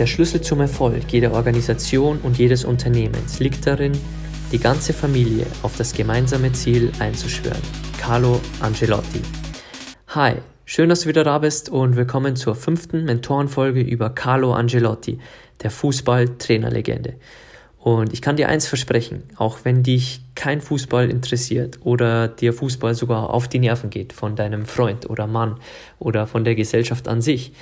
Der Schlüssel zum Erfolg jeder Organisation und jedes Unternehmens liegt darin, die ganze Familie auf das gemeinsame Ziel einzuschwören. Carlo Angelotti. Hi, schön, dass du wieder da bist und willkommen zur fünften Mentorenfolge über Carlo Angelotti, der Fußball-Trainerlegende. Und ich kann dir eins versprechen, auch wenn dich kein Fußball interessiert oder dir Fußball sogar auf die Nerven geht von deinem Freund oder Mann oder von der Gesellschaft an sich,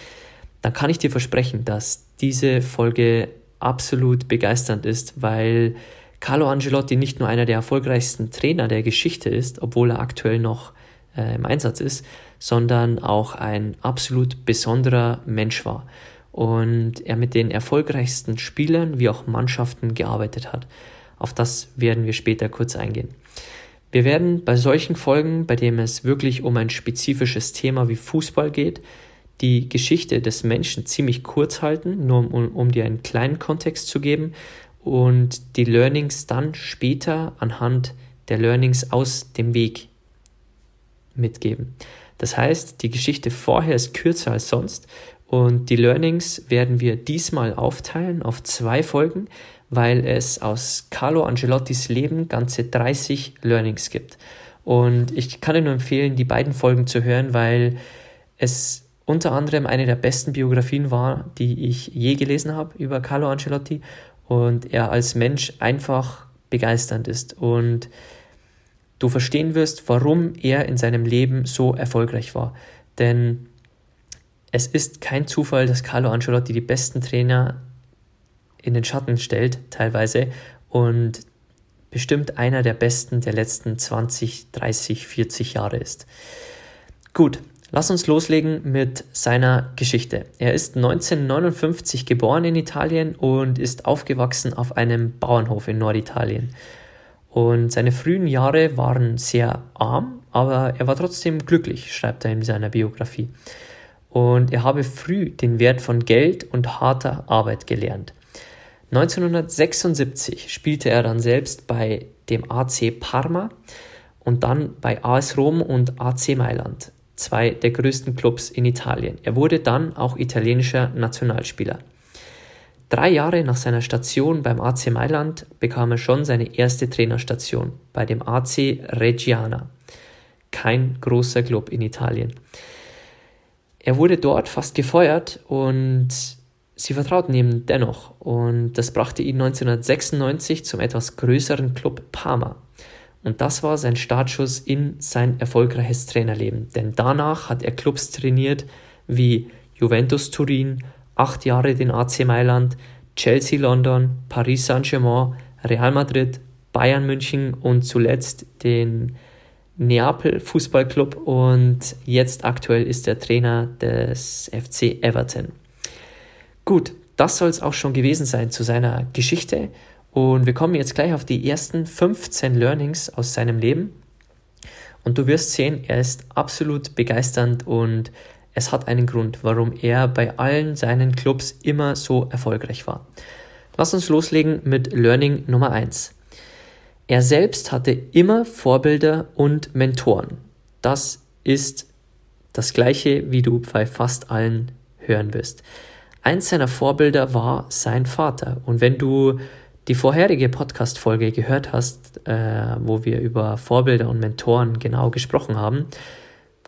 dann kann ich dir versprechen, dass diese Folge absolut begeisternd ist, weil Carlo Angelotti nicht nur einer der erfolgreichsten Trainer der Geschichte ist, obwohl er aktuell noch äh, im Einsatz ist, sondern auch ein absolut besonderer Mensch war und er mit den erfolgreichsten Spielern wie auch Mannschaften gearbeitet hat. Auf das werden wir später kurz eingehen. Wir werden bei solchen Folgen, bei denen es wirklich um ein spezifisches Thema wie Fußball geht, die Geschichte des Menschen ziemlich kurz halten, nur um, um dir einen kleinen Kontext zu geben und die Learnings dann später anhand der Learnings aus dem Weg mitgeben. Das heißt, die Geschichte vorher ist kürzer als sonst und die Learnings werden wir diesmal aufteilen auf zwei Folgen, weil es aus Carlo Angelottis Leben ganze 30 Learnings gibt. Und ich kann dir nur empfehlen, die beiden Folgen zu hören, weil es unter anderem eine der besten Biografien war, die ich je gelesen habe über Carlo Ancelotti und er als Mensch einfach begeisternd ist und du verstehen wirst, warum er in seinem Leben so erfolgreich war. Denn es ist kein Zufall, dass Carlo Ancelotti die besten Trainer in den Schatten stellt, teilweise, und bestimmt einer der besten der letzten 20, 30, 40 Jahre ist. Gut, Lass uns loslegen mit seiner Geschichte. Er ist 1959 geboren in Italien und ist aufgewachsen auf einem Bauernhof in Norditalien. Und seine frühen Jahre waren sehr arm, aber er war trotzdem glücklich, schreibt er in seiner Biografie. Und er habe früh den Wert von Geld und harter Arbeit gelernt. 1976 spielte er dann selbst bei dem AC Parma und dann bei AS Rom und AC Mailand zwei der größten Clubs in Italien. Er wurde dann auch italienischer Nationalspieler. Drei Jahre nach seiner Station beim AC Mailand bekam er schon seine erste Trainerstation bei dem AC Reggiana. Kein großer Club in Italien. Er wurde dort fast gefeuert und sie vertrauten ihm dennoch und das brachte ihn 1996 zum etwas größeren Club Parma. Und das war sein Startschuss in sein erfolgreiches Trainerleben. Denn danach hat er Clubs trainiert wie Juventus Turin, acht Jahre den AC Mailand, Chelsea London, Paris Saint-Germain, Real Madrid, Bayern München und zuletzt den Neapel Fußballclub und jetzt aktuell ist er Trainer des FC Everton. Gut, das soll es auch schon gewesen sein zu seiner Geschichte und wir kommen jetzt gleich auf die ersten 15 Learnings aus seinem Leben. Und du wirst sehen, er ist absolut begeisternd und es hat einen Grund, warum er bei allen seinen Clubs immer so erfolgreich war. Lass uns loslegen mit Learning Nummer 1. Er selbst hatte immer Vorbilder und Mentoren. Das ist das gleiche, wie du bei fast allen hören wirst. Eins seiner Vorbilder war sein Vater. Und wenn du die vorherige Podcast-Folge gehört hast, äh, wo wir über Vorbilder und Mentoren genau gesprochen haben,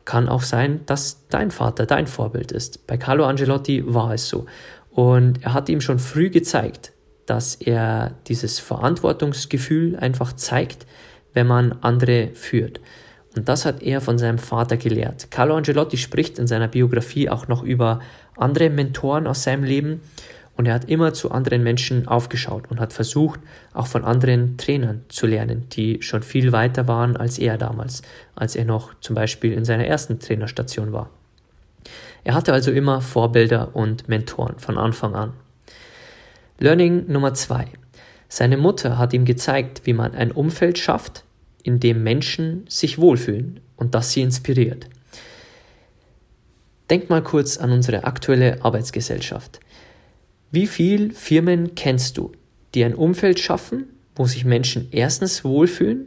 kann auch sein, dass dein Vater dein Vorbild ist. Bei Carlo Angelotti war es so. Und er hat ihm schon früh gezeigt, dass er dieses Verantwortungsgefühl einfach zeigt, wenn man andere führt. Und das hat er von seinem Vater gelehrt. Carlo Angelotti spricht in seiner Biografie auch noch über andere Mentoren aus seinem Leben Und er hat immer zu anderen Menschen aufgeschaut und hat versucht, auch von anderen Trainern zu lernen, die schon viel weiter waren als er damals, als er noch zum Beispiel in seiner ersten Trainerstation war. Er hatte also immer Vorbilder und Mentoren von Anfang an. Learning Nummer zwei. Seine Mutter hat ihm gezeigt, wie man ein Umfeld schafft, in dem Menschen sich wohlfühlen und das sie inspiriert. Denk mal kurz an unsere aktuelle Arbeitsgesellschaft. Wie viele Firmen kennst du, die ein Umfeld schaffen, wo sich Menschen erstens wohlfühlen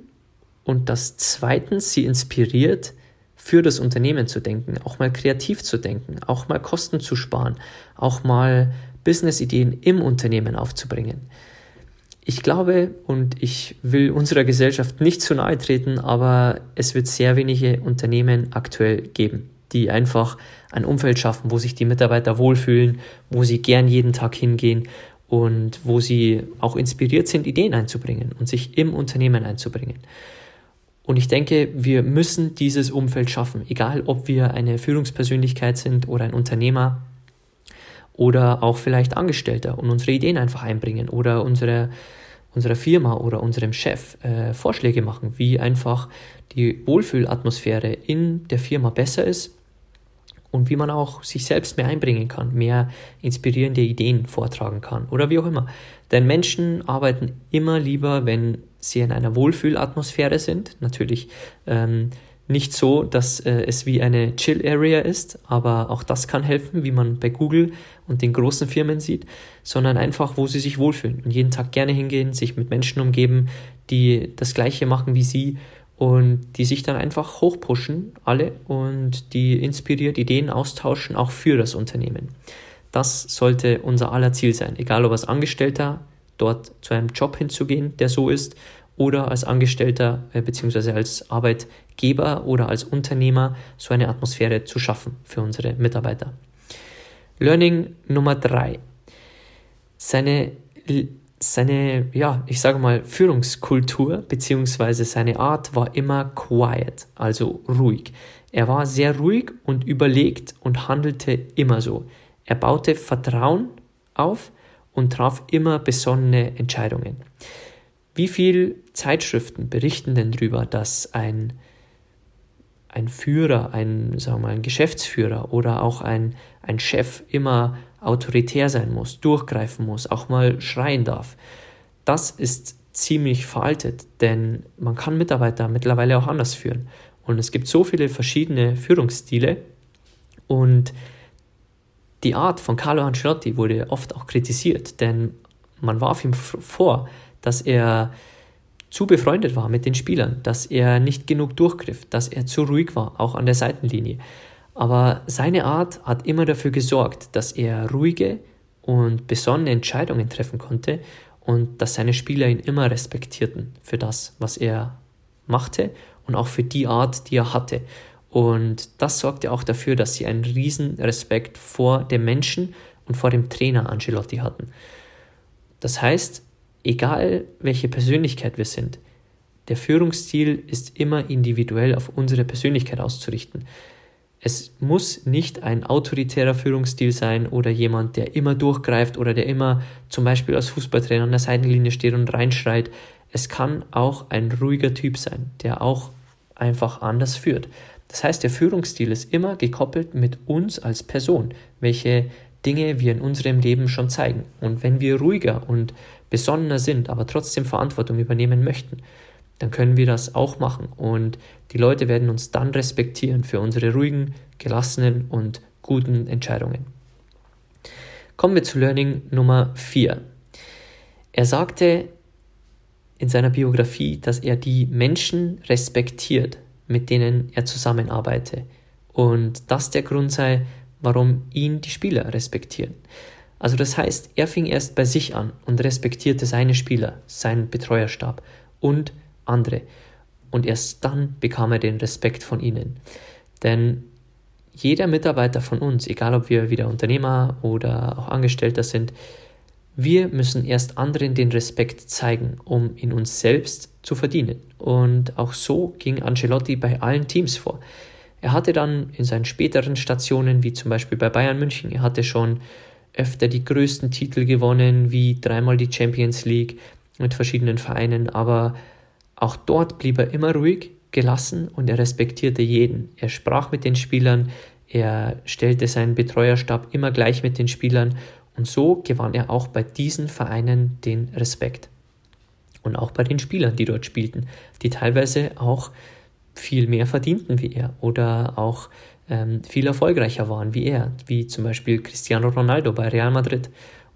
und das zweitens sie inspiriert, für das Unternehmen zu denken, auch mal kreativ zu denken, auch mal Kosten zu sparen, auch mal Business-Ideen im Unternehmen aufzubringen. Ich glaube und ich will unserer Gesellschaft nicht zu nahe treten, aber es wird sehr wenige Unternehmen aktuell geben, die einfach ein Umfeld schaffen, wo sich die Mitarbeiter wohlfühlen, wo sie gern jeden Tag hingehen und wo sie auch inspiriert sind, Ideen einzubringen und sich im Unternehmen einzubringen. Und ich denke, wir müssen dieses Umfeld schaffen, egal ob wir eine Führungspersönlichkeit sind oder ein Unternehmer oder auch vielleicht Angestellter und unsere Ideen einfach einbringen oder unsere, unserer Firma oder unserem Chef äh, Vorschläge machen, wie einfach die Wohlfühlatmosphäre in der Firma besser ist und wie man auch sich selbst mehr einbringen kann, mehr inspirierende Ideen vortragen kann oder wie auch immer. Denn Menschen arbeiten immer lieber, wenn sie in einer Wohlfühlatmosphäre sind. Natürlich ähm, nicht so, dass äh, es wie eine Chill-Area ist, aber auch das kann helfen, wie man bei Google und den großen Firmen sieht, sondern einfach, wo sie sich wohlfühlen und jeden Tag gerne hingehen, sich mit Menschen umgeben, die das Gleiche machen wie sie und die sich dann einfach hochpushen, alle, und die inspiriert Ideen austauschen, auch für das Unternehmen. Das sollte unser aller Ziel sein, egal ob als Angestellter dort zu einem Job hinzugehen, der so ist, oder als Angestellter äh, bzw. als Arbeitgeber oder als Unternehmer so eine Atmosphäre zu schaffen für unsere Mitarbeiter. Learning Nummer drei. Seine seine, ja, ich sage mal, Führungskultur bzw. seine Art war immer quiet, also ruhig. Er war sehr ruhig und überlegt und handelte immer so. Er baute Vertrauen auf und traf immer besonnene Entscheidungen. Wie viele Zeitschriften berichten denn darüber, dass ein, ein Führer, ein, sagen wir mal, ein Geschäftsführer oder auch ein, ein Chef immer autoritär sein muss, durchgreifen muss, auch mal schreien darf. Das ist ziemlich veraltet, denn man kann Mitarbeiter mittlerweile auch anders führen. Und es gibt so viele verschiedene Führungsstile und die Art von Carlo Ancelotti wurde oft auch kritisiert, denn man warf ihm vor, dass er zu befreundet war mit den Spielern, dass er nicht genug durchgriff, dass er zu ruhig war, auch an der Seitenlinie. Aber seine Art hat immer dafür gesorgt, dass er ruhige und besonnene Entscheidungen treffen konnte und dass seine Spieler ihn immer respektierten für das, was er machte und auch für die Art, die er hatte. Und das sorgte auch dafür, dass sie einen riesen Respekt vor dem Menschen und vor dem Trainer Angelotti hatten. Das heißt, egal welche Persönlichkeit wir sind, der Führungsstil ist immer individuell auf unsere Persönlichkeit auszurichten. Es muss nicht ein autoritärer Führungsstil sein oder jemand, der immer durchgreift oder der immer zum Beispiel als Fußballtrainer an der Seitenlinie steht und reinschreit. Es kann auch ein ruhiger Typ sein, der auch einfach anders führt. Das heißt, der Führungsstil ist immer gekoppelt mit uns als Person, welche Dinge wir in unserem Leben schon zeigen. Und wenn wir ruhiger und besonnener sind, aber trotzdem Verantwortung übernehmen möchten, dann können wir das auch machen. Und die Leute werden uns dann respektieren für unsere ruhigen, gelassenen und guten Entscheidungen. Kommen wir zu Learning Nummer 4. Er sagte in seiner Biografie, dass er die Menschen respektiert, mit denen er zusammenarbeitet. Und das der Grund sei, warum ihn die Spieler respektieren. Also das heißt, er fing erst bei sich an und respektierte seine Spieler, seinen Betreuerstab und andere. Und erst dann bekam er den Respekt von ihnen. Denn jeder Mitarbeiter von uns, egal ob wir wieder Unternehmer oder auch Angestellter sind, wir müssen erst anderen den Respekt zeigen, um in uns selbst zu verdienen. Und auch so ging Ancelotti bei allen Teams vor. Er hatte dann in seinen späteren Stationen, wie zum Beispiel bei Bayern München, er hatte schon öfter die größten Titel gewonnen, wie dreimal die Champions League mit verschiedenen Vereinen, aber auch dort blieb er immer ruhig, gelassen und er respektierte jeden. Er sprach mit den Spielern, er stellte seinen Betreuerstab immer gleich mit den Spielern und so gewann er auch bei diesen Vereinen den Respekt. Und auch bei den Spielern, die dort spielten, die teilweise auch viel mehr verdienten wie er oder auch ähm, viel erfolgreicher waren wie er, wie zum Beispiel Cristiano Ronaldo bei Real Madrid.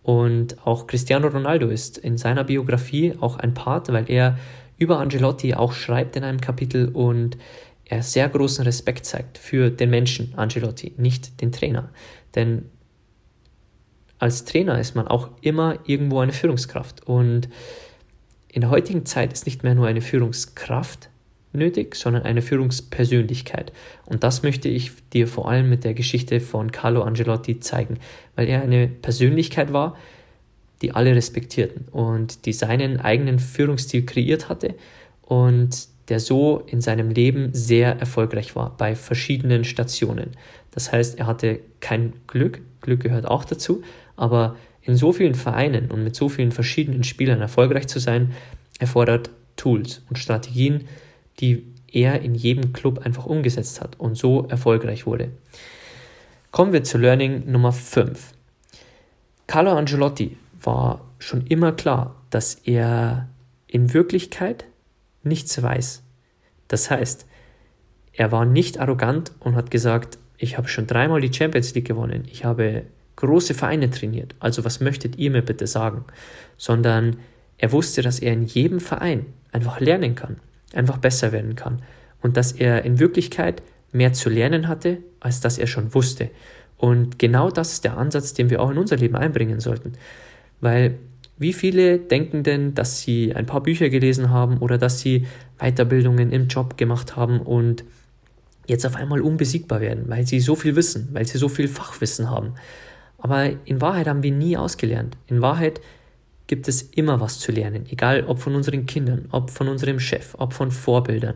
Und auch Cristiano Ronaldo ist in seiner Biografie auch ein Part, weil er über Angelotti auch schreibt in einem Kapitel und er sehr großen Respekt zeigt für den Menschen Angelotti, nicht den Trainer. Denn als Trainer ist man auch immer irgendwo eine Führungskraft. Und in der heutigen Zeit ist nicht mehr nur eine Führungskraft nötig, sondern eine Führungspersönlichkeit. Und das möchte ich dir vor allem mit der Geschichte von Carlo Angelotti zeigen, weil er eine Persönlichkeit war, die alle respektierten und die seinen eigenen Führungsstil kreiert hatte und der so in seinem Leben sehr erfolgreich war bei verschiedenen Stationen. Das heißt, er hatte kein Glück, Glück gehört auch dazu, aber in so vielen Vereinen und mit so vielen verschiedenen Spielern erfolgreich zu sein, erfordert Tools und Strategien, die er in jedem Club einfach umgesetzt hat und so erfolgreich wurde. Kommen wir zu Learning Nummer 5. Carlo Angelotti war schon immer klar, dass er in Wirklichkeit nichts weiß. Das heißt, er war nicht arrogant und hat gesagt, ich habe schon dreimal die Champions League gewonnen, ich habe große Vereine trainiert, also was möchtet ihr mir bitte sagen? Sondern er wusste, dass er in jedem Verein einfach lernen kann, einfach besser werden kann und dass er in Wirklichkeit mehr zu lernen hatte, als dass er schon wusste. Und genau das ist der Ansatz, den wir auch in unser Leben einbringen sollten. Weil wie viele denken denn, dass sie ein paar Bücher gelesen haben oder dass sie Weiterbildungen im Job gemacht haben und jetzt auf einmal unbesiegbar werden, weil sie so viel wissen, weil sie so viel Fachwissen haben. Aber in Wahrheit haben wir nie ausgelernt. In Wahrheit gibt es immer was zu lernen, egal ob von unseren Kindern, ob von unserem Chef, ob von Vorbildern.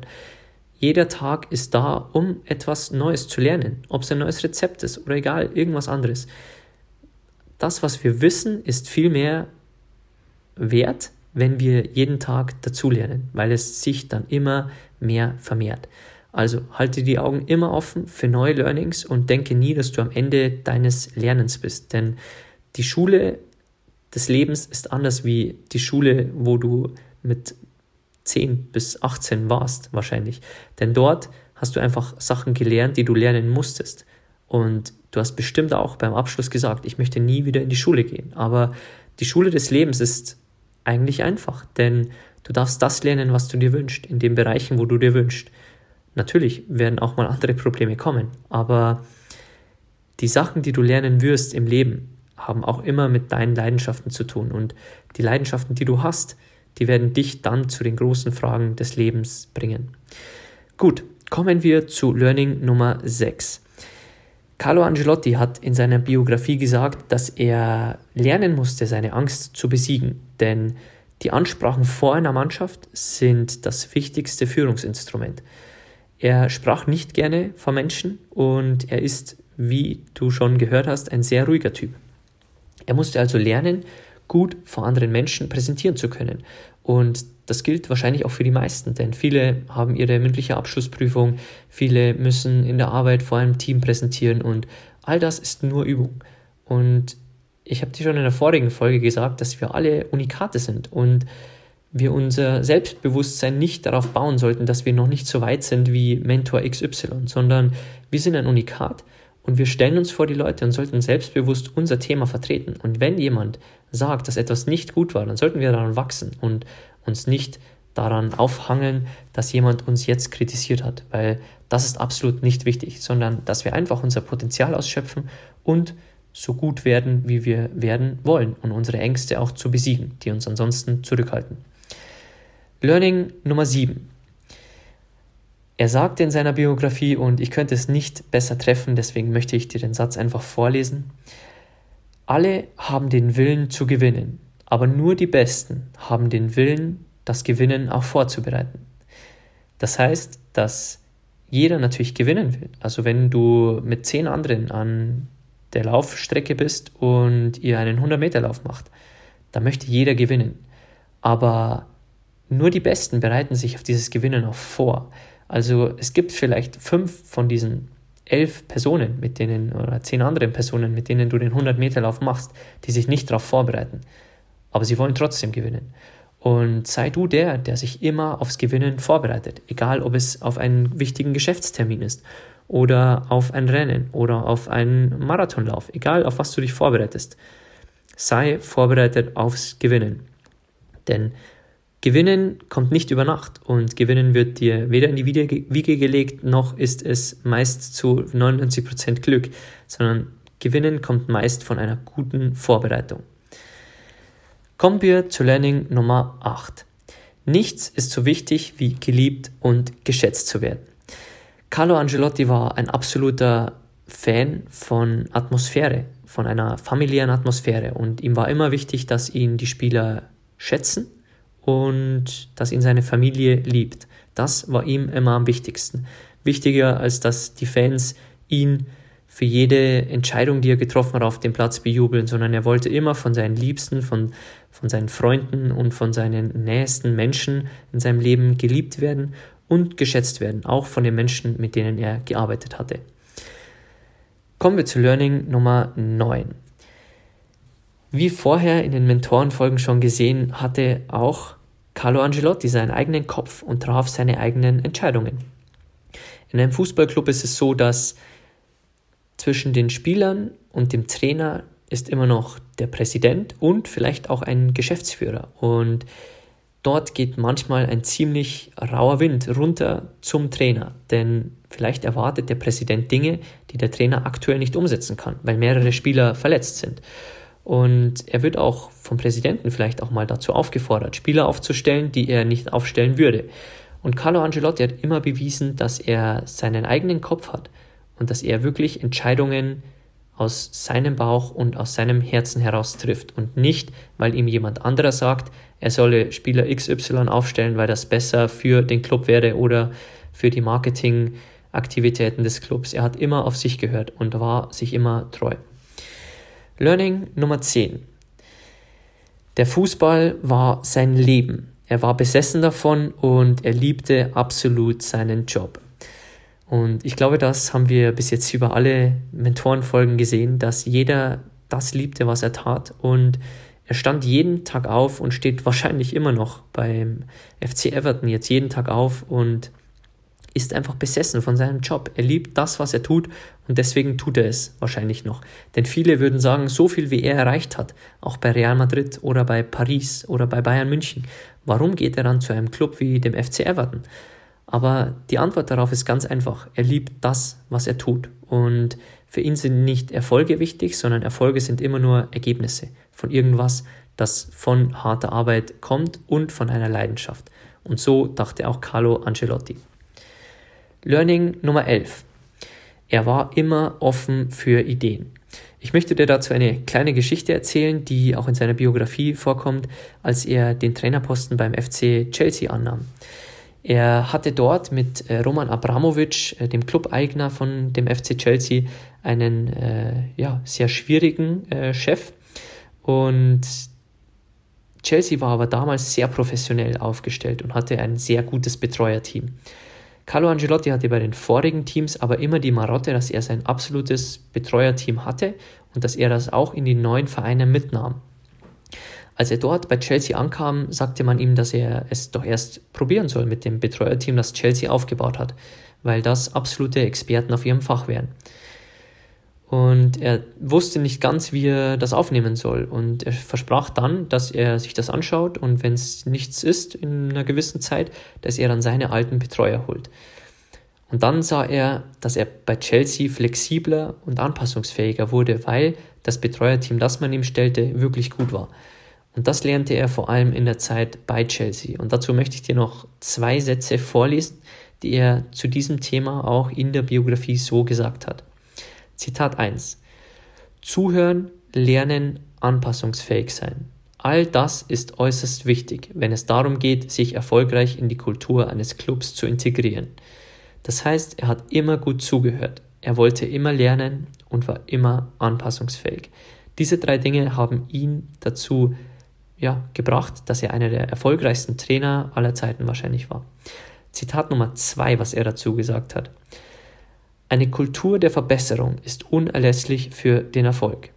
Jeder Tag ist da, um etwas Neues zu lernen, ob es ein neues Rezept ist oder egal, irgendwas anderes. Das, was wir wissen, ist viel mehr wert, wenn wir jeden Tag dazulernen, weil es sich dann immer mehr vermehrt. Also halte die Augen immer offen für neue Learnings und denke nie, dass du am Ende deines Lernens bist. Denn die Schule des Lebens ist anders wie die Schule, wo du mit 10 bis 18 warst, wahrscheinlich. Denn dort hast du einfach Sachen gelernt, die du lernen musstest. Und du hast bestimmt auch beim Abschluss gesagt, ich möchte nie wieder in die Schule gehen. Aber die Schule des Lebens ist eigentlich einfach, denn du darfst das lernen, was du dir wünschst, in den Bereichen, wo du dir wünschst. Natürlich werden auch mal andere Probleme kommen, aber die Sachen, die du lernen wirst im Leben, haben auch immer mit deinen Leidenschaften zu tun. Und die Leidenschaften, die du hast, die werden dich dann zu den großen Fragen des Lebens bringen. Gut, kommen wir zu Learning Nummer 6. Carlo Angelotti hat in seiner Biografie gesagt, dass er lernen musste, seine Angst zu besiegen, denn die Ansprachen vor einer Mannschaft sind das wichtigste Führungsinstrument. Er sprach nicht gerne vor Menschen und er ist, wie du schon gehört hast, ein sehr ruhiger Typ. Er musste also lernen, gut vor anderen Menschen präsentieren zu können. Und das gilt wahrscheinlich auch für die meisten, denn viele haben ihre mündliche Abschlussprüfung, viele müssen in der Arbeit vor einem Team präsentieren und all das ist nur Übung. Und ich habe dir schon in der vorigen Folge gesagt, dass wir alle Unikate sind und wir unser Selbstbewusstsein nicht darauf bauen sollten, dass wir noch nicht so weit sind wie Mentor XY, sondern wir sind ein Unikat und wir stellen uns vor die Leute und sollten selbstbewusst unser Thema vertreten. Und wenn jemand sagt, dass etwas nicht gut war, dann sollten wir daran wachsen und uns nicht daran aufhangeln, dass jemand uns jetzt kritisiert hat, weil das ist absolut nicht wichtig, sondern dass wir einfach unser Potenzial ausschöpfen und so gut werden, wie wir werden wollen und unsere Ängste auch zu besiegen, die uns ansonsten zurückhalten. Learning Nummer 7. Er sagte in seiner Biografie, und ich könnte es nicht besser treffen, deswegen möchte ich dir den Satz einfach vorlesen. Alle haben den Willen zu gewinnen, aber nur die Besten haben den Willen, das Gewinnen auch vorzubereiten. Das heißt, dass jeder natürlich gewinnen will. Also wenn du mit zehn anderen an der Laufstrecke bist und ihr einen 100-Meter-Lauf macht. Da möchte jeder gewinnen. Aber nur die Besten bereiten sich auf dieses Gewinnen auch vor. Also es gibt vielleicht fünf von diesen elf Personen, mit denen oder zehn anderen Personen, mit denen du den 100-Meter-Lauf machst, die sich nicht darauf vorbereiten. Aber sie wollen trotzdem gewinnen. Und sei du der, der sich immer aufs Gewinnen vorbereitet, egal ob es auf einen wichtigen Geschäftstermin ist oder auf ein Rennen oder auf einen Marathonlauf, egal auf was du dich vorbereitest. Sei vorbereitet aufs Gewinnen. Denn Gewinnen kommt nicht über Nacht und Gewinnen wird dir weder in die Wiege gelegt, noch ist es meist zu 99% Glück, sondern Gewinnen kommt meist von einer guten Vorbereitung. Kommen wir zu Learning Nummer 8. Nichts ist so wichtig wie geliebt und geschätzt zu werden. Carlo Angelotti war ein absoluter Fan von Atmosphäre, von einer familiären Atmosphäre und ihm war immer wichtig, dass ihn die Spieler schätzen und dass ihn seine Familie liebt. Das war ihm immer am wichtigsten. Wichtiger als dass die Fans ihn für jede Entscheidung, die er getroffen hat, auf dem Platz bejubeln, sondern er wollte immer von seinen Liebsten, von, von seinen Freunden und von seinen nächsten Menschen in seinem Leben geliebt werden und geschätzt werden, auch von den Menschen, mit denen er gearbeitet hatte. Kommen wir zu Learning Nummer 9. Wie vorher in den Mentorenfolgen schon gesehen, hatte auch Carlo Angelotti seinen eigenen Kopf und traf seine eigenen Entscheidungen. In einem Fußballclub ist es so, dass zwischen den Spielern und dem Trainer ist immer noch der Präsident und vielleicht auch ein Geschäftsführer. Und dort geht manchmal ein ziemlich rauer Wind runter zum Trainer, denn vielleicht erwartet der Präsident Dinge, die der Trainer aktuell nicht umsetzen kann, weil mehrere Spieler verletzt sind. Und er wird auch vom Präsidenten vielleicht auch mal dazu aufgefordert, Spieler aufzustellen, die er nicht aufstellen würde. Und Carlo Angelotti hat immer bewiesen, dass er seinen eigenen Kopf hat und dass er wirklich Entscheidungen aus seinem Bauch und aus seinem Herzen heraus trifft und nicht, weil ihm jemand anderer sagt, er solle Spieler XY aufstellen, weil das besser für den Club wäre oder für die Marketingaktivitäten des Clubs. Er hat immer auf sich gehört und war sich immer treu. Learning Nummer 10. Der Fußball war sein Leben. Er war besessen davon und er liebte absolut seinen Job. Und ich glaube, das haben wir bis jetzt über alle Mentorenfolgen gesehen, dass jeder das liebte, was er tat. Und er stand jeden Tag auf und steht wahrscheinlich immer noch beim FC Everton jetzt jeden Tag auf und ist einfach besessen von seinem Job. Er liebt das, was er tut und deswegen tut er es wahrscheinlich noch. Denn viele würden sagen, so viel wie er erreicht hat, auch bei Real Madrid oder bei Paris oder bei Bayern München, warum geht er dann zu einem Club wie dem FC Everton? Aber die Antwort darauf ist ganz einfach. Er liebt das, was er tut. Und für ihn sind nicht Erfolge wichtig, sondern Erfolge sind immer nur Ergebnisse von irgendwas, das von harter Arbeit kommt und von einer Leidenschaft. Und so dachte auch Carlo Ancelotti. Learning Nummer 11. Er war immer offen für Ideen. Ich möchte dir dazu eine kleine Geschichte erzählen, die auch in seiner Biografie vorkommt, als er den Trainerposten beim FC Chelsea annahm. Er hatte dort mit äh, Roman Abramovic, äh, dem Clubeigner von dem FC Chelsea, einen äh, ja, sehr schwierigen äh, Chef. Und Chelsea war aber damals sehr professionell aufgestellt und hatte ein sehr gutes Betreuerteam. Carlo Angelotti hatte bei den vorigen Teams aber immer die Marotte, dass er sein absolutes Betreuerteam hatte und dass er das auch in die neuen Vereine mitnahm. Als er dort bei Chelsea ankam, sagte man ihm, dass er es doch erst probieren soll mit dem Betreuerteam, das Chelsea aufgebaut hat, weil das absolute Experten auf ihrem Fach wären. Und er wusste nicht ganz, wie er das aufnehmen soll. Und er versprach dann, dass er sich das anschaut und wenn es nichts ist in einer gewissen Zeit, dass er dann seine alten Betreuer holt. Und dann sah er, dass er bei Chelsea flexibler und anpassungsfähiger wurde, weil das Betreuerteam, das man ihm stellte, wirklich gut war. Und das lernte er vor allem in der Zeit bei Chelsea. Und dazu möchte ich dir noch zwei Sätze vorlesen, die er zu diesem Thema auch in der Biografie so gesagt hat. Zitat 1. Zuhören, lernen, anpassungsfähig sein. All das ist äußerst wichtig, wenn es darum geht, sich erfolgreich in die Kultur eines Clubs zu integrieren. Das heißt, er hat immer gut zugehört, er wollte immer lernen und war immer anpassungsfähig. Diese drei Dinge haben ihn dazu ja, gebracht, dass er einer der erfolgreichsten Trainer aller Zeiten wahrscheinlich war. Zitat Nummer zwei, was er dazu gesagt hat. Eine Kultur der Verbesserung ist unerlässlich für den Erfolg.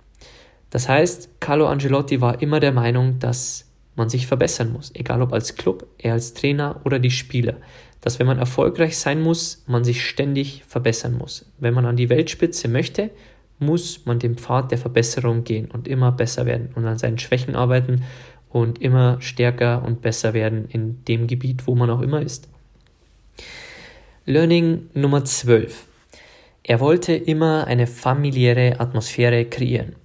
Das heißt, Carlo Angelotti war immer der Meinung, dass man sich verbessern muss, egal ob als Club, er als Trainer oder die Spieler. Dass wenn man erfolgreich sein muss, man sich ständig verbessern muss. Wenn man an die Weltspitze möchte, muss man den Pfad der Verbesserung gehen und immer besser werden und an seinen Schwächen arbeiten und immer stärker und besser werden in dem Gebiet, wo man auch immer ist. Learning Nummer 12. Er wollte immer eine familiäre Atmosphäre kreieren.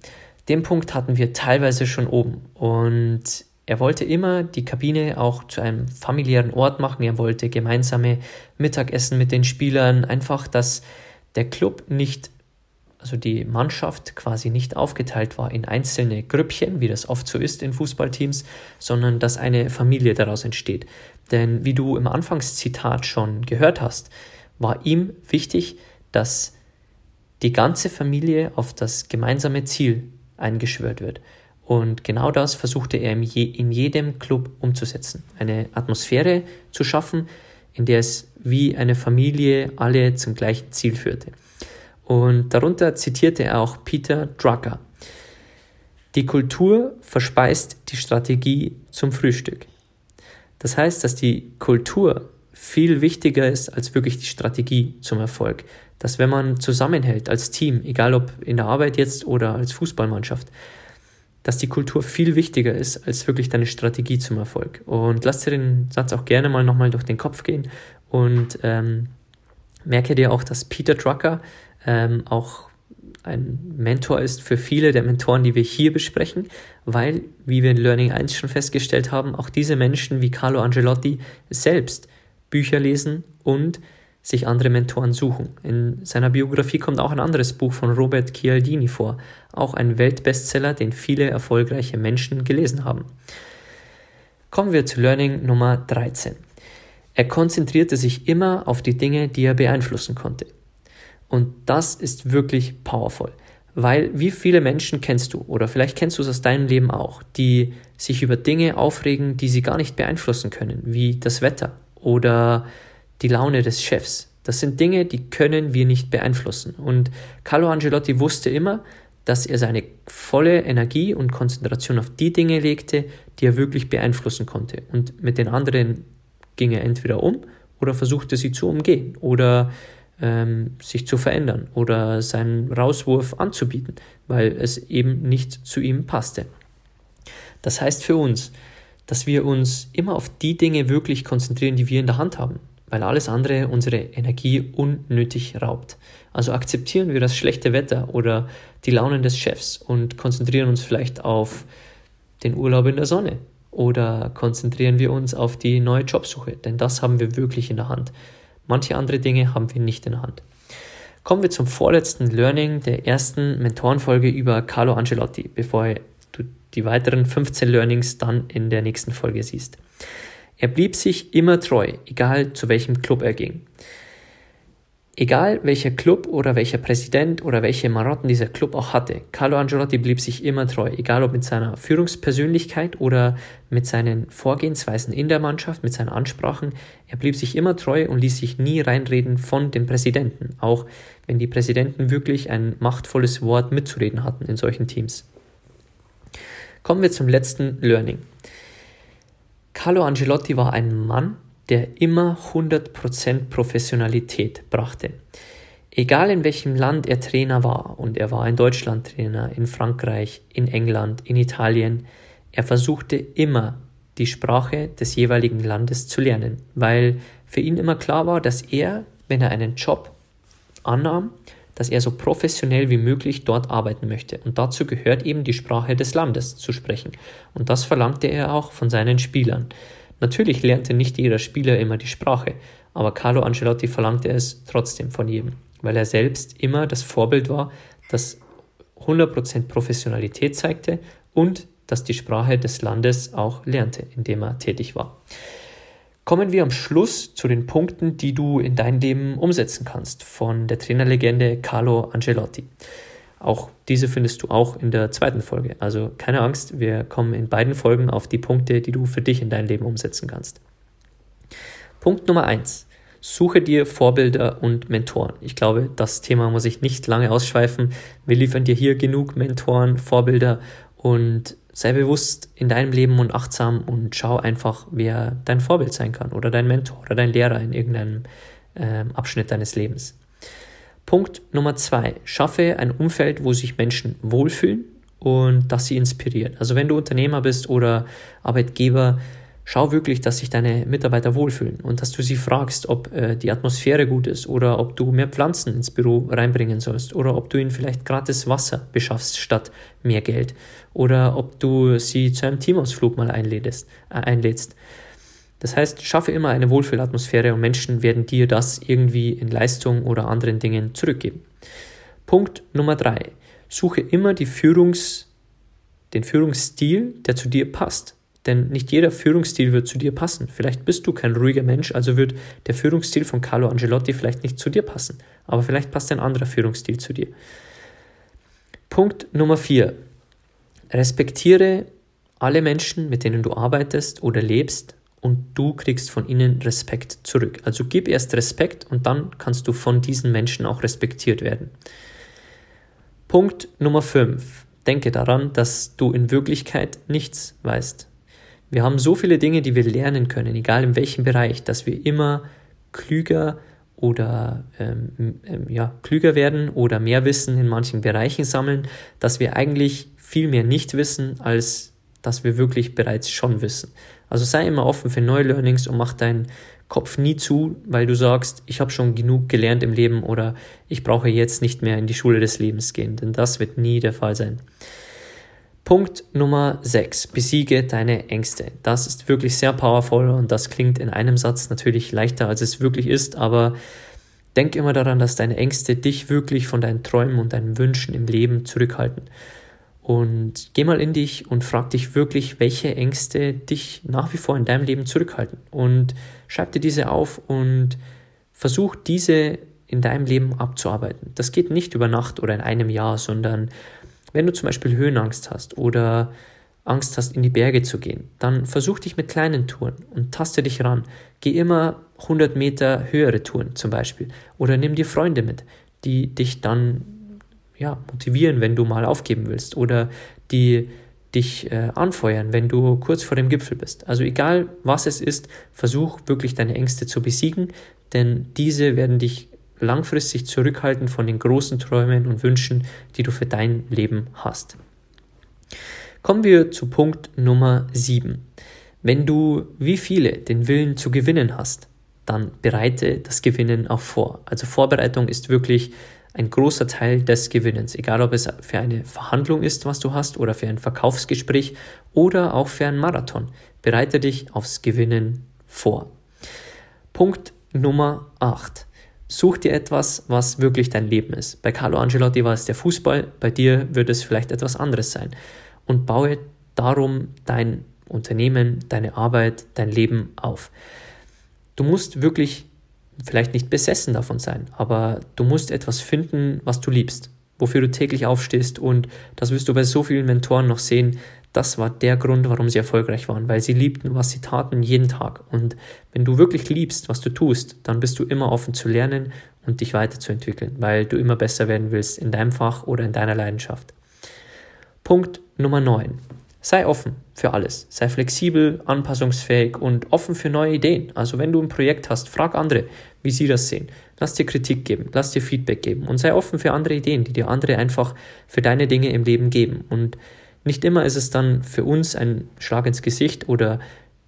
Den Punkt hatten wir teilweise schon oben und er wollte immer die Kabine auch zu einem familiären Ort machen. Er wollte gemeinsame Mittagessen mit den Spielern, einfach, dass der Club nicht also die Mannschaft quasi nicht aufgeteilt war in einzelne Grüppchen, wie das oft so ist in Fußballteams, sondern dass eine Familie daraus entsteht. Denn wie du im Anfangszitat schon gehört hast, war ihm wichtig, dass die ganze Familie auf das gemeinsame Ziel eingeschwört wird. Und genau das versuchte er in jedem Club umzusetzen. Eine Atmosphäre zu schaffen, in der es wie eine Familie alle zum gleichen Ziel führte. Und darunter zitierte er auch Peter Drucker. Die Kultur verspeist die Strategie zum Frühstück. Das heißt, dass die Kultur viel wichtiger ist als wirklich die Strategie zum Erfolg. Dass wenn man zusammenhält als Team, egal ob in der Arbeit jetzt oder als Fußballmannschaft, dass die Kultur viel wichtiger ist als wirklich deine Strategie zum Erfolg. Und lass dir den Satz auch gerne mal nochmal durch den Kopf gehen und ähm, merke dir auch, dass Peter Drucker ähm, auch ein Mentor ist für viele der Mentoren, die wir hier besprechen, weil, wie wir in Learning 1 schon festgestellt haben, auch diese Menschen wie Carlo Angelotti selbst Bücher lesen und sich andere Mentoren suchen. In seiner Biografie kommt auch ein anderes Buch von Robert Cialdini vor, auch ein Weltbestseller, den viele erfolgreiche Menschen gelesen haben. Kommen wir zu Learning Nummer 13. Er konzentrierte sich immer auf die Dinge, die er beeinflussen konnte. Und das ist wirklich powerful. Weil wie viele Menschen kennst du, oder vielleicht kennst du es aus deinem Leben auch, die sich über Dinge aufregen, die sie gar nicht beeinflussen können, wie das Wetter oder die Laune des Chefs. Das sind Dinge, die können wir nicht beeinflussen. Und Carlo Angelotti wusste immer, dass er seine volle Energie und Konzentration auf die Dinge legte, die er wirklich beeinflussen konnte. Und mit den anderen ging er entweder um oder versuchte sie zu umgehen oder ähm, sich zu verändern oder seinen Rauswurf anzubieten, weil es eben nicht zu ihm passte. Das heißt für uns, dass wir uns immer auf die Dinge wirklich konzentrieren, die wir in der Hand haben, weil alles andere unsere Energie unnötig raubt. Also akzeptieren wir das schlechte Wetter oder die Launen des Chefs und konzentrieren uns vielleicht auf den Urlaub in der Sonne oder konzentrieren wir uns auf die neue Jobsuche, denn das haben wir wirklich in der Hand. Manche andere Dinge haben wir nicht in der Hand. Kommen wir zum vorletzten Learning der ersten Mentorenfolge über Carlo Ancelotti, bevor du die weiteren 15 Learnings dann in der nächsten Folge siehst. Er blieb sich immer treu, egal zu welchem Club er ging. Egal welcher Club oder welcher Präsident oder welche Marotten dieser Club auch hatte, Carlo Angelotti blieb sich immer treu, egal ob mit seiner Führungspersönlichkeit oder mit seinen Vorgehensweisen in der Mannschaft, mit seinen Ansprachen. Er blieb sich immer treu und ließ sich nie reinreden von den Präsidenten, auch wenn die Präsidenten wirklich ein machtvolles Wort mitzureden hatten in solchen Teams. Kommen wir zum letzten Learning. Carlo Angelotti war ein Mann, der immer 100% Professionalität brachte. Egal in welchem Land er Trainer war, und er war in Deutschland Trainer, in Frankreich, in England, in Italien, er versuchte immer die Sprache des jeweiligen Landes zu lernen, weil für ihn immer klar war, dass er, wenn er einen Job annahm, dass er so professionell wie möglich dort arbeiten möchte. Und dazu gehört eben die Sprache des Landes zu sprechen. Und das verlangte er auch von seinen Spielern. Natürlich lernte nicht jeder Spieler immer die Sprache, aber Carlo Ancelotti verlangte es trotzdem von jedem, weil er selbst immer das Vorbild war, das 100% Professionalität zeigte und das die Sprache des Landes auch lernte, in dem er tätig war. Kommen wir am Schluss zu den Punkten, die du in dein Leben umsetzen kannst, von der Trainerlegende Carlo Ancelotti. Auch diese findest du auch in der zweiten Folge. Also keine Angst, wir kommen in beiden Folgen auf die Punkte, die du für dich in dein Leben umsetzen kannst. Punkt Nummer eins: Suche dir Vorbilder und Mentoren. Ich glaube, das Thema muss ich nicht lange ausschweifen. Wir liefern dir hier genug Mentoren, Vorbilder und sei bewusst in deinem Leben und achtsam und schau einfach, wer dein Vorbild sein kann oder dein Mentor oder dein Lehrer in irgendeinem äh, Abschnitt deines Lebens. Punkt Nummer zwei. Schaffe ein Umfeld, wo sich Menschen wohlfühlen und das sie inspiriert. Also wenn du Unternehmer bist oder Arbeitgeber, schau wirklich, dass sich deine Mitarbeiter wohlfühlen und dass du sie fragst, ob äh, die Atmosphäre gut ist oder ob du mehr Pflanzen ins Büro reinbringen sollst oder ob du ihnen vielleicht gratis Wasser beschaffst statt mehr Geld oder ob du sie zu einem Teamausflug mal einlädst. Äh, einlädst. Das heißt, schaffe immer eine Wohlfühlatmosphäre und Menschen werden dir das irgendwie in Leistung oder anderen Dingen zurückgeben. Punkt Nummer drei. Suche immer die Führungs, den Führungsstil, der zu dir passt. Denn nicht jeder Führungsstil wird zu dir passen. Vielleicht bist du kein ruhiger Mensch, also wird der Führungsstil von Carlo Angelotti vielleicht nicht zu dir passen. Aber vielleicht passt ein anderer Führungsstil zu dir. Punkt Nummer vier. Respektiere alle Menschen, mit denen du arbeitest oder lebst, und du kriegst von ihnen Respekt zurück. Also gib erst Respekt und dann kannst du von diesen Menschen auch respektiert werden. Punkt Nummer 5. Denke daran, dass du in Wirklichkeit nichts weißt. Wir haben so viele Dinge, die wir lernen können, egal in welchem Bereich, dass wir immer klüger oder ähm, ähm, ja, klüger werden oder mehr Wissen in manchen Bereichen sammeln, dass wir eigentlich viel mehr nicht wissen, als dass wir wirklich bereits schon wissen. Also sei immer offen für neue Learnings und mach deinen Kopf nie zu, weil du sagst, ich habe schon genug gelernt im Leben oder ich brauche jetzt nicht mehr in die Schule des Lebens gehen, denn das wird nie der Fall sein. Punkt Nummer 6. Besiege deine Ängste. Das ist wirklich sehr powerful und das klingt in einem Satz natürlich leichter, als es wirklich ist, aber denk immer daran, dass deine Ängste dich wirklich von deinen Träumen und deinen Wünschen im Leben zurückhalten. Und geh mal in dich und frag dich wirklich, welche Ängste dich nach wie vor in deinem Leben zurückhalten. Und schreib dir diese auf und versuch diese in deinem Leben abzuarbeiten. Das geht nicht über Nacht oder in einem Jahr, sondern wenn du zum Beispiel Höhenangst hast oder Angst hast, in die Berge zu gehen, dann versuch dich mit kleinen Touren und taste dich ran. Geh immer 100 Meter höhere Touren zum Beispiel oder nimm dir Freunde mit, die dich dann ja, motivieren, wenn du mal aufgeben willst oder die dich äh, anfeuern, wenn du kurz vor dem Gipfel bist. Also egal was es ist, versuch wirklich deine Ängste zu besiegen, denn diese werden dich langfristig zurückhalten von den großen Träumen und Wünschen, die du für dein Leben hast. Kommen wir zu Punkt Nummer 7. Wenn du wie viele den Willen zu gewinnen hast, dann bereite das Gewinnen auch vor. Also Vorbereitung ist wirklich ein großer Teil des Gewinnens, egal ob es für eine Verhandlung ist, was du hast, oder für ein Verkaufsgespräch oder auch für einen Marathon. Bereite dich aufs Gewinnen vor. Punkt Nummer 8. Such dir etwas, was wirklich dein Leben ist. Bei Carlo Angelotti war es der Fußball, bei dir wird es vielleicht etwas anderes sein. Und baue darum dein Unternehmen, deine Arbeit, dein Leben auf. Du musst wirklich vielleicht nicht besessen davon sein, aber du musst etwas finden, was du liebst, wofür du täglich aufstehst und das wirst du bei so vielen Mentoren noch sehen. Das war der Grund, warum sie erfolgreich waren, weil sie liebten, was sie taten jeden Tag. Und wenn du wirklich liebst, was du tust, dann bist du immer offen zu lernen und dich weiterzuentwickeln, weil du immer besser werden willst in deinem Fach oder in deiner Leidenschaft. Punkt Nummer 9. Sei offen für alles. Sei flexibel, anpassungsfähig und offen für neue Ideen. Also wenn du ein Projekt hast, frag andere, wie sie das sehen. Lass dir Kritik geben, lass dir Feedback geben und sei offen für andere Ideen, die dir andere einfach für deine Dinge im Leben geben. Und nicht immer ist es dann für uns ein Schlag ins Gesicht oder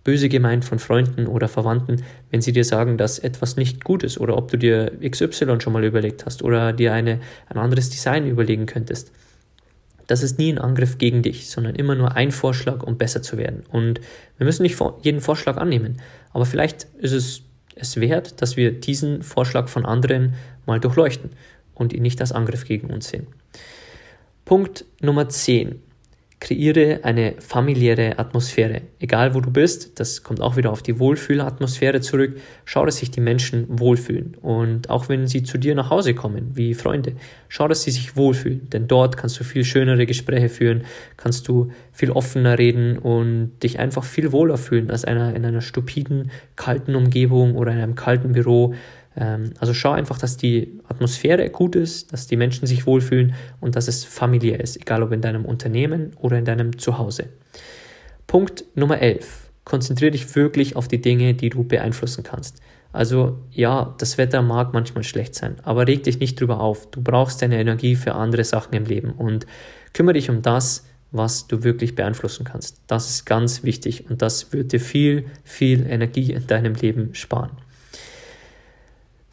böse gemeint von Freunden oder Verwandten, wenn sie dir sagen, dass etwas nicht gut ist oder ob du dir XY schon mal überlegt hast oder dir eine, ein anderes Design überlegen könntest das ist nie ein Angriff gegen dich, sondern immer nur ein Vorschlag, um besser zu werden. Und wir müssen nicht jeden Vorschlag annehmen, aber vielleicht ist es es wert, dass wir diesen Vorschlag von anderen mal durchleuchten und ihn nicht als Angriff gegen uns sehen. Punkt Nummer 10. kreiere eine familiäre Atmosphäre. Egal wo du bist, das kommt auch wieder auf die Wohlfühlatmosphäre zurück. Schau, dass sich die Menschen wohlfühlen. Und auch wenn sie zu dir nach Hause kommen, wie Freunde, schau, dass sie sich wohlfühlen. Denn dort kannst du viel schönere Gespräche führen, kannst du viel offener reden und dich einfach viel wohler fühlen als einer in einer stupiden, kalten Umgebung oder in einem kalten Büro also schau einfach, dass die Atmosphäre gut ist, dass die Menschen sich wohlfühlen und dass es familiär ist, egal ob in deinem Unternehmen oder in deinem Zuhause. Punkt Nummer 11. Konzentriere dich wirklich auf die Dinge, die du beeinflussen kannst. Also ja, das Wetter mag manchmal schlecht sein, aber reg dich nicht drüber auf. Du brauchst deine Energie für andere Sachen im Leben und kümmere dich um das, was du wirklich beeinflussen kannst. Das ist ganz wichtig und das wird dir viel, viel Energie in deinem Leben sparen.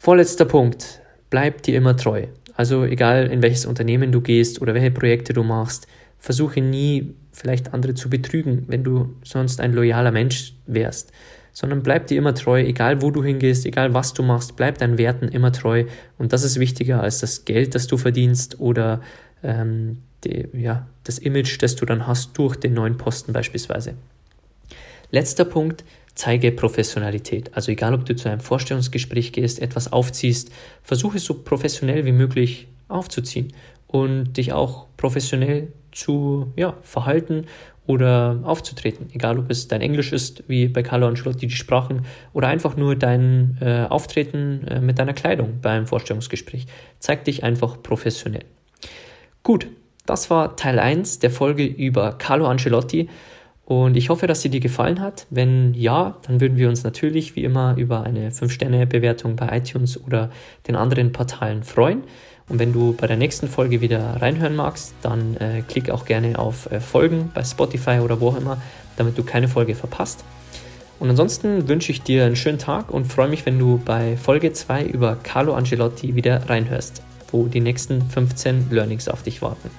Vorletzter Punkt. Bleib dir immer treu. Also egal in welches Unternehmen du gehst oder welche Projekte du machst, versuche nie vielleicht andere zu betrügen, wenn du sonst ein loyaler Mensch wärst, sondern bleib dir immer treu, egal wo du hingehst, egal was du machst, bleib deinen Werten immer treu und das ist wichtiger als das Geld, das du verdienst oder ähm, die, ja, das Image, das du dann hast durch den neuen Posten beispielsweise. Letzter Punkt, zeige Professionalität. Also egal, ob du zu einem Vorstellungsgespräch gehst, etwas aufziehst, versuche es so professionell wie möglich aufzuziehen und dich auch professionell zu ja, verhalten oder aufzutreten. Egal, ob es dein Englisch ist, wie bei Carlo Ancelotti die Sprachen, oder einfach nur dein äh, Auftreten äh, mit deiner Kleidung beim Vorstellungsgespräch. Zeig dich einfach professionell. Gut, das war Teil 1 der Folge über Carlo Ancelotti. Und ich hoffe, dass sie dir gefallen hat. Wenn ja, dann würden wir uns natürlich wie immer über eine 5-Sterne-Bewertung bei iTunes oder den anderen Portalen freuen. Und wenn du bei der nächsten Folge wieder reinhören magst, dann äh, klick auch gerne auf äh, Folgen bei Spotify oder wo auch immer, damit du keine Folge verpasst. Und ansonsten wünsche ich dir einen schönen Tag und freue mich, wenn du bei Folge 2 über Carlo Angelotti wieder reinhörst, wo die nächsten 15 Learnings auf dich warten.